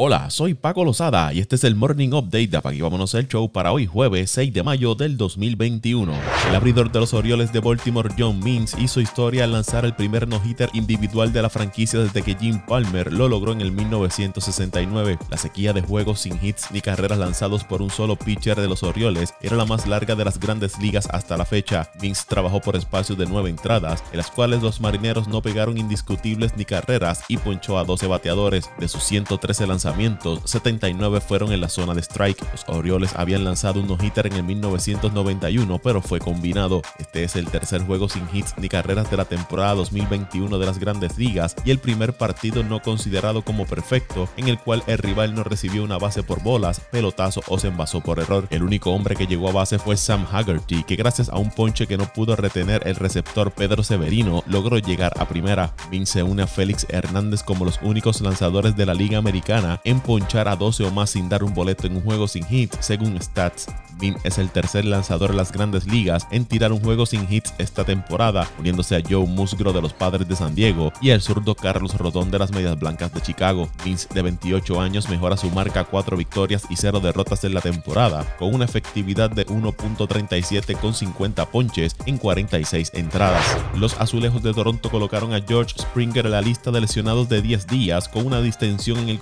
Hola, soy Paco Lozada y este es el Morning Update de Apagui Vámonos el Show para hoy jueves 6 de mayo del 2021. El abridor de los Orioles de Baltimore, John Means, hizo historia al lanzar el primer no-hitter individual de la franquicia desde que Jim Palmer lo logró en el 1969. La sequía de juegos sin hits ni carreras lanzados por un solo pitcher de los Orioles era la más larga de las grandes ligas hasta la fecha. Means trabajó por espacios de nueve entradas, en las cuales los marineros no pegaron indiscutibles ni carreras y ponchó a 12 bateadores. De sus 113 lanzamientos, 79 fueron en la zona de strike. Los Orioles habían lanzado un no-hitter en el 1991, pero fue combinado. Este es el tercer juego sin hits ni carreras de la temporada 2021 de las grandes ligas y el primer partido no considerado como perfecto, en el cual el rival no recibió una base por bolas, pelotazo o se envasó por error. El único hombre que llegó a base fue Sam Haggerty, que gracias a un ponche que no pudo retener el receptor Pedro Severino, logró llegar a primera. Vince une a Félix Hernández como los únicos lanzadores de la Liga Americana en ponchar a 12 o más sin dar un boleto en un juego sin hits, según Stats. Bean es el tercer lanzador de las grandes ligas en tirar un juego sin hits esta temporada, uniéndose a Joe Musgrove de los Padres de San Diego y al zurdo Carlos Rodón de las Medias Blancas de Chicago. Vince, de 28 años, mejora su marca a 4 victorias y 0 derrotas en la temporada, con una efectividad de 1.37 con 50 ponches en 46 entradas. Los azulejos de Toronto colocaron a George Springer en la lista de lesionados de 10 días con una distensión en el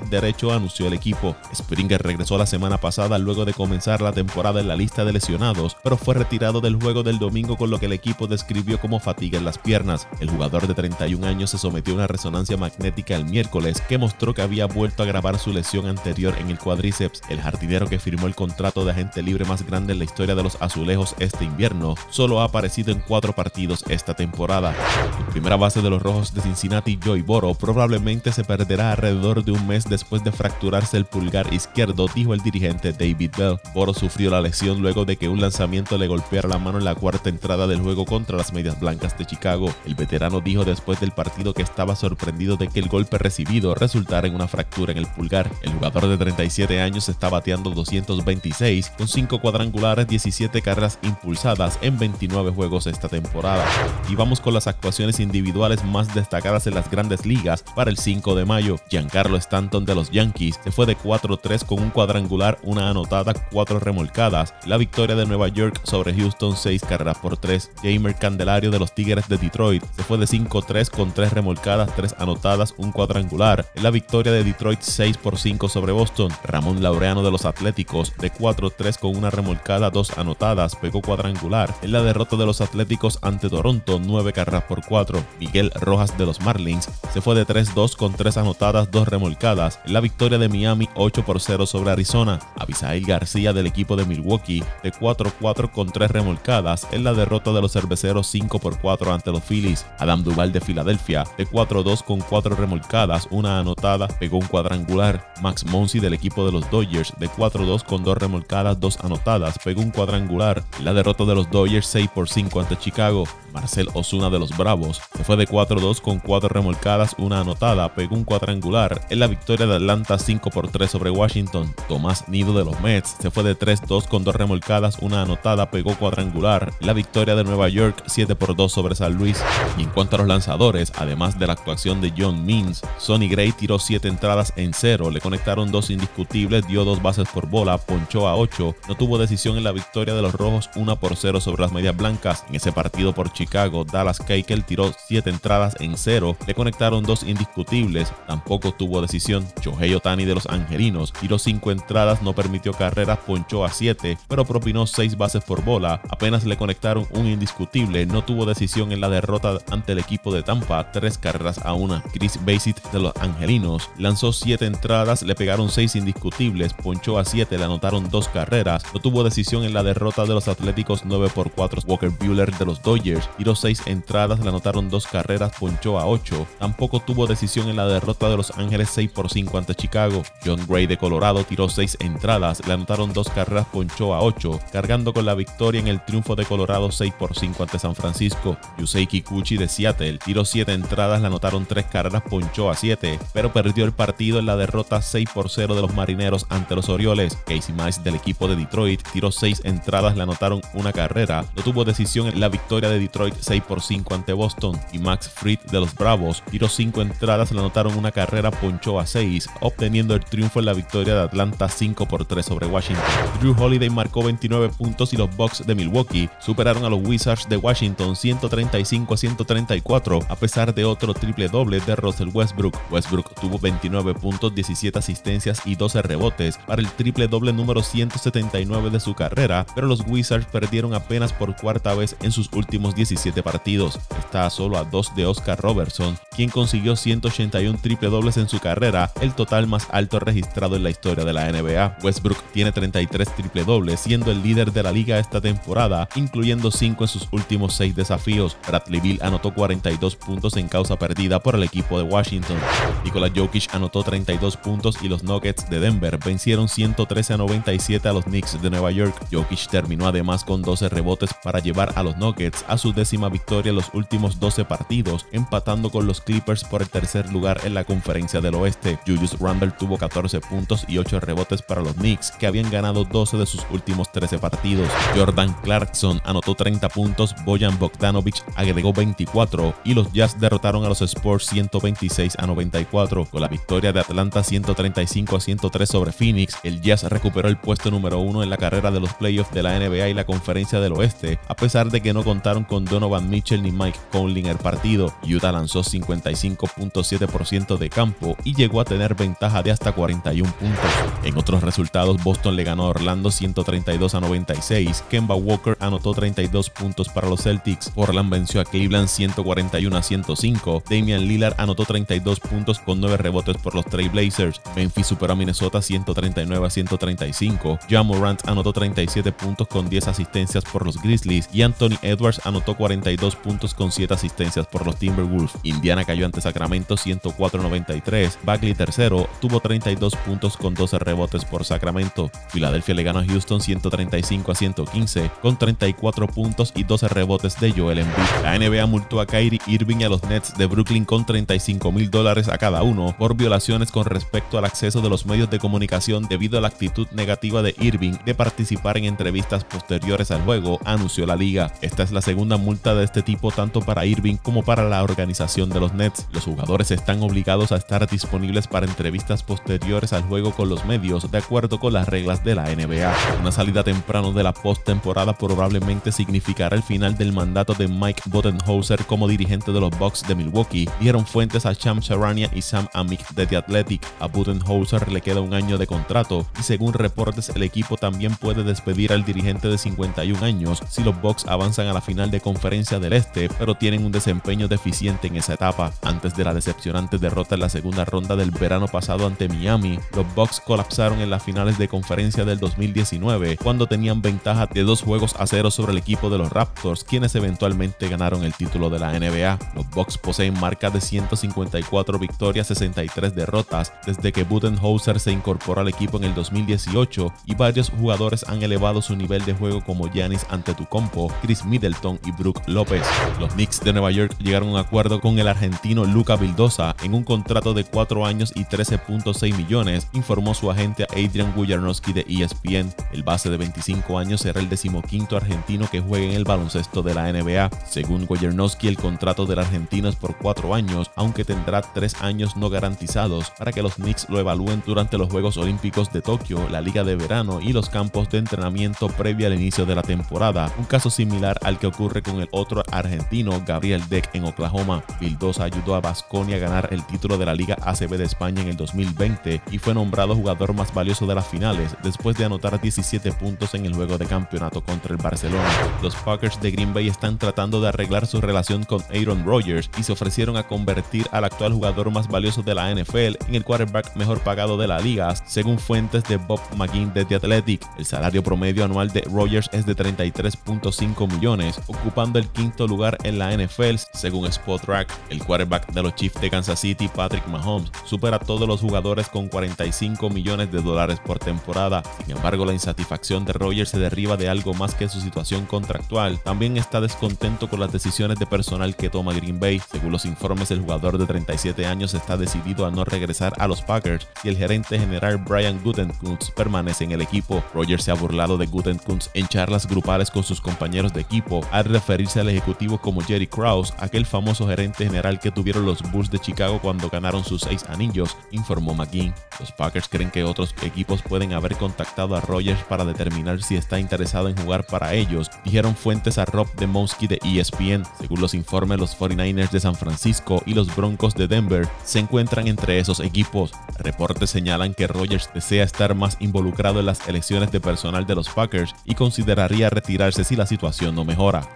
derecho, anunció el equipo. Springer regresó la semana pasada luego de comenzar la temporada en la lista de lesionados, pero fue retirado del juego del domingo con lo que el equipo describió como fatiga en las piernas. El jugador de 31 años se sometió a una resonancia magnética el miércoles que mostró que había vuelto a agravar su lesión anterior en el cuádriceps. El jardinero que firmó el contrato de agente libre más grande en la historia de los azulejos este invierno solo ha aparecido en cuatro partidos esta temporada. El primera base de los rojos de Cincinnati, Joey Boro, probablemente se perderá alrededor de un mes después de fracturarse el pulgar izquierdo, dijo el dirigente David Bell. Boro sufrió la lesión luego de que un lanzamiento le golpeara la mano en la cuarta entrada del juego contra las Medias Blancas de Chicago. El veterano dijo después del partido que estaba sorprendido de que el golpe recibido resultara en una fractura en el pulgar. El jugador de 37 años está bateando 226 con 5 cuadrangulares, 17 carreras impulsadas en 29 juegos esta temporada. Y vamos con las actuaciones individuales más destacadas en las grandes ligas para el 5 de mayo. Giancarlo Stanton de los Yankees se fue de 4-3 con un cuadrangular, una anotada, 4 remolcadas. La victoria de Nueva York sobre Houston 6 carreras por 3. Jamer Candelario de los Tigres de Detroit se fue de 5-3 con 3 remolcadas, 3 anotadas, un cuadrangular. En la victoria de Detroit 6 por 5 sobre Boston. Ramón Laureano de los Atléticos de 4-3 con una remolcada, 2 anotadas, pegó cuadrangular. En la derrota de los Atléticos ante Toronto 9 carreras por 4. Miguel Rojas de los Marlins se fue de 3-2 con 3 anotadas, 2 remolcadas. En la victoria de Miami 8 por 0 sobre Arizona. Abisail García del equipo de Milwaukee de 4-4 con 3 remolcadas en la derrota de los cerveceros 5 por 4 ante los Phillies. Adam Duval de Filadelfia de 4-2 con 4 remolcadas, una anotada, pegó un cuadrangular. Max Monsi del equipo de los Dodgers de 4-2 con 2 remolcadas, 2 anotadas, pegó un cuadrangular. En la derrota de los Dodgers 6 por 5 ante Chicago. Marcel Osuna de los Bravos se fue de 4-2 con 4 remolcadas, una anotada, pegó un cuadrangular. En la victoria de Atlanta 5 por 3 sobre Washington. Tomás Nido de los Mets se fue de 3-2 con 2 remolcadas, una anotada, pegó cuadrangular. La victoria de Nueva York 7 por 2 sobre San Luis. Y en cuanto a los lanzadores, además de la actuación de John Means, Sonny Gray tiró 7 entradas en 0, le conectaron 2 indiscutibles, dio 2 bases por bola, ponchó a 8, no tuvo decisión en la victoria de los Rojos 1 por 0 sobre las Medias Blancas. En ese partido por Chicago, Dallas Keuchel tiró 7 entradas en 0, le conectaron 2 indiscutibles, tampoco tuvo decisión. Shohei Otani de los Angelinos tiró 5 entradas, no permitió carreras, ponchó a 7, pero propinó 6 bases por bola. Apenas le conectaron un indiscutible, no tuvo decisión en la derrota ante el equipo de Tampa, 3 carreras a 1. Chris Basit de los Angelinos lanzó 7 entradas, le pegaron 6 indiscutibles, ponchó a 7, le anotaron 2 carreras, no tuvo decisión en la derrota de los Atléticos 9 por 4. Walker Bueller de los Dodgers tiró 6 entradas, le anotaron 2 carreras, ponchó a 8. Tampoco tuvo decisión en la derrota de los Ángeles 6 por 5 ante Chicago. John Gray de Colorado tiró 6 entradas, le anotaron 2 carreras, ponchó a 8, cargando con la victoria en el triunfo de Colorado 6 por 5 ante San Francisco. Yusei Kikuchi de Seattle tiró 7 entradas, le anotaron 3 carreras, ponchó a 7, pero perdió el partido en la derrota 6 por 0 de los Marineros ante los Orioles. Casey Mice del equipo de Detroit tiró 6 entradas, le anotaron una carrera, no tuvo decisión en la victoria de Detroit Detroit 6 por 5 ante Boston y Max Fried de los Bravos tiró 5 entradas, le anotaron una carrera, ponchó a 6, obteniendo el triunfo en la victoria de Atlanta 5 por 3 sobre Washington. Drew Holiday marcó 29 puntos y los Bucks de Milwaukee superaron a los Wizards de Washington 135 a 134 a pesar de otro triple doble de Russell Westbrook. Westbrook tuvo 29 puntos, 17 asistencias y 12 rebotes para el triple doble número 179 de su carrera, pero los Wizards perdieron apenas por cuarta vez en sus últimos 17 partidos. Está solo a 2 de Oscar Robertson, quien consiguió 181 triple dobles en su carrera, el total más alto registrado en la historia de la NBA. Westbrook tiene 33 triple dobles, siendo el líder de la liga esta temporada, incluyendo 5 en sus últimos 6 desafíos. Bradley Bill anotó 42 puntos en causa perdida por el equipo de Washington. Nikola Jokic anotó 32 puntos y los Nuggets de Denver vencieron 113 a 97 a los Knicks de Nueva York. Jokic terminó además con 12 rebotes para llevar a los Nuggets a su décima victoria en los últimos 12 partidos, empatando con los Clippers por el tercer lugar en la conferencia del oeste. Julius Randle tuvo 14 puntos y 8 rebotes para los Knicks, que habían ganado 12 de sus últimos 13 partidos. Jordan Clarkson anotó 30 puntos, Bojan Bogdanovic agregó 24 y los Jazz derrotaron a los Spurs 126 a 94. Con la victoria de Atlanta 135 a 103 sobre Phoenix, el Jazz recuperó el puesto número uno en la carrera de los playoffs de la NBA y la conferencia del oeste, a pesar de que no contaron con Donovan Mitchell ni Mike Conley en el partido. Utah lanzó 55.7% de campo y llegó a tener ventaja de hasta 41 puntos. En otros resultados, Boston le ganó a Orlando 132 a 96, Kemba Walker anotó 32 puntos para los Celtics, Portland venció a Cleveland 141 a 105, Damian Lillard anotó 32 puntos con 9 rebotes por los Trail Blazers, Memphis superó a Minnesota 139 a 135, John Morant anotó 37 puntos con 10 asistencias por los Grizzlies y Anthony Edwards anotó 42 puntos con 7 asistencias por los Timberwolves. Indiana cayó ante Sacramento 104 a 93, Bagley tercero tuvo 32 puntos con 12 rebotes por Sacramento. Filadelfia le ganó a Houston 135 a 115 con 34 puntos y 12 rebotes de Joel Embiid. La NBA multó a Kyrie Irving y a los Nets de Brooklyn con 35 mil dólares a cada uno por violaciones con respecto al acceso de los medios de comunicación debido a la actitud negativa de Irving de participar en entrevistas posteriores al juego, anunció la liga. Esta es la segunda multa de este tipo tanto para Irving como para la organización de los Nets. Los jugadores están obligados a estar disponibles para entrevistas posteriores al juego con los medios de acuerdo con las reglas de la NBA. Una salida temprano de la postemporada probablemente significará el final del mandato de Mike Budenholzer como dirigente de los Bucks de Milwaukee, dieron fuentes a Cham Charania y Sam Amick de The Athletic. A Budenholzer le queda un año de contrato y según reportes el equipo también puede despedir al dirigente de 51 años si los Bucks avanzan a la final de conferencia del Este, pero tienen un desempeño deficiente en esa etapa. Antes de la decepcionante derrota en la segunda ronda del verano pasado ante Miami, los Bucks colapsaron en las finales de conferencia del 2019 cuando tenían ventaja de dos juegos a cero sobre el equipo de los Raptors, quienes eventualmente ganaron el título de la NBA. Los Bucks poseen marca de 154 victorias, 63 derrotas desde que Budenholzer se incorporó al equipo en el 2018 y varios jugadores han elevado su nivel de juego como Giannis Antetokounmpo, Chris Middleton y López. Los Knicks de Nueva York llegaron a un acuerdo con el argentino Luca Vildosa en un contrato de 4 años y 13.6 millones, informó su agente Adrian Wojnarowski de ESPN. El base de 25 años será el decimoquinto argentino que juegue en el baloncesto de la NBA. Según Wojnarowski, el contrato del argentino es por 4 años, aunque tendrá 3 años no garantizados para que los Knicks lo evalúen durante los Juegos Olímpicos de Tokio, la Liga de Verano y los campos de entrenamiento previo al inicio de la temporada, un caso similar al que ocurre con el otro argentino Gabriel Deck en Oklahoma. Vildosa ayudó a Basconia a ganar el título de la Liga ACB de España en el 2020 y fue nombrado jugador más valioso de las finales después de anotar 17 puntos en el juego de campeonato contra el Barcelona. Los Packers de Green Bay están tratando de arreglar su relación con Aaron Rodgers y se ofrecieron a convertir al actual jugador más valioso de la NFL en el quarterback mejor pagado de la liga, según fuentes de Bob McGinn de The Athletic. El salario promedio anual de Rodgers es de 33.5 millones, ocupando el quinto lugar en la NFL según Spotrac. El quarterback de los Chiefs de Kansas City, Patrick Mahomes, supera a todos los jugadores con 45 millones de dólares por temporada. Sin embargo, la insatisfacción de Rodgers se derriba de algo más que su situación contractual. También está descontento con las decisiones de personal que toma Green Bay. Según los informes, el jugador de 37 años está decidido a no regresar a los Packers y el gerente general Brian Gutekunst permanece en el equipo. Rodgers se ha burlado de Gutekunst en charlas grupales con sus compañeros de equipo referirse al ejecutivo como Jerry Krause, aquel famoso gerente general que tuvieron los Bulls de Chicago cuando ganaron sus seis anillos, informó McGinn. Los Packers creen que otros equipos pueden haber contactado a Rogers para determinar si está interesado en jugar para ellos, dijeron fuentes a Rob Demowski de ESPN. Según los informes, los 49ers de San Francisco y los Broncos de Denver se encuentran entre esos equipos. Reportes señalan que Rogers desea estar más involucrado en las elecciones de personal de los Packers y consideraría retirarse si la situación no mejora.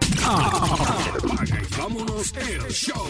Vámonos el show.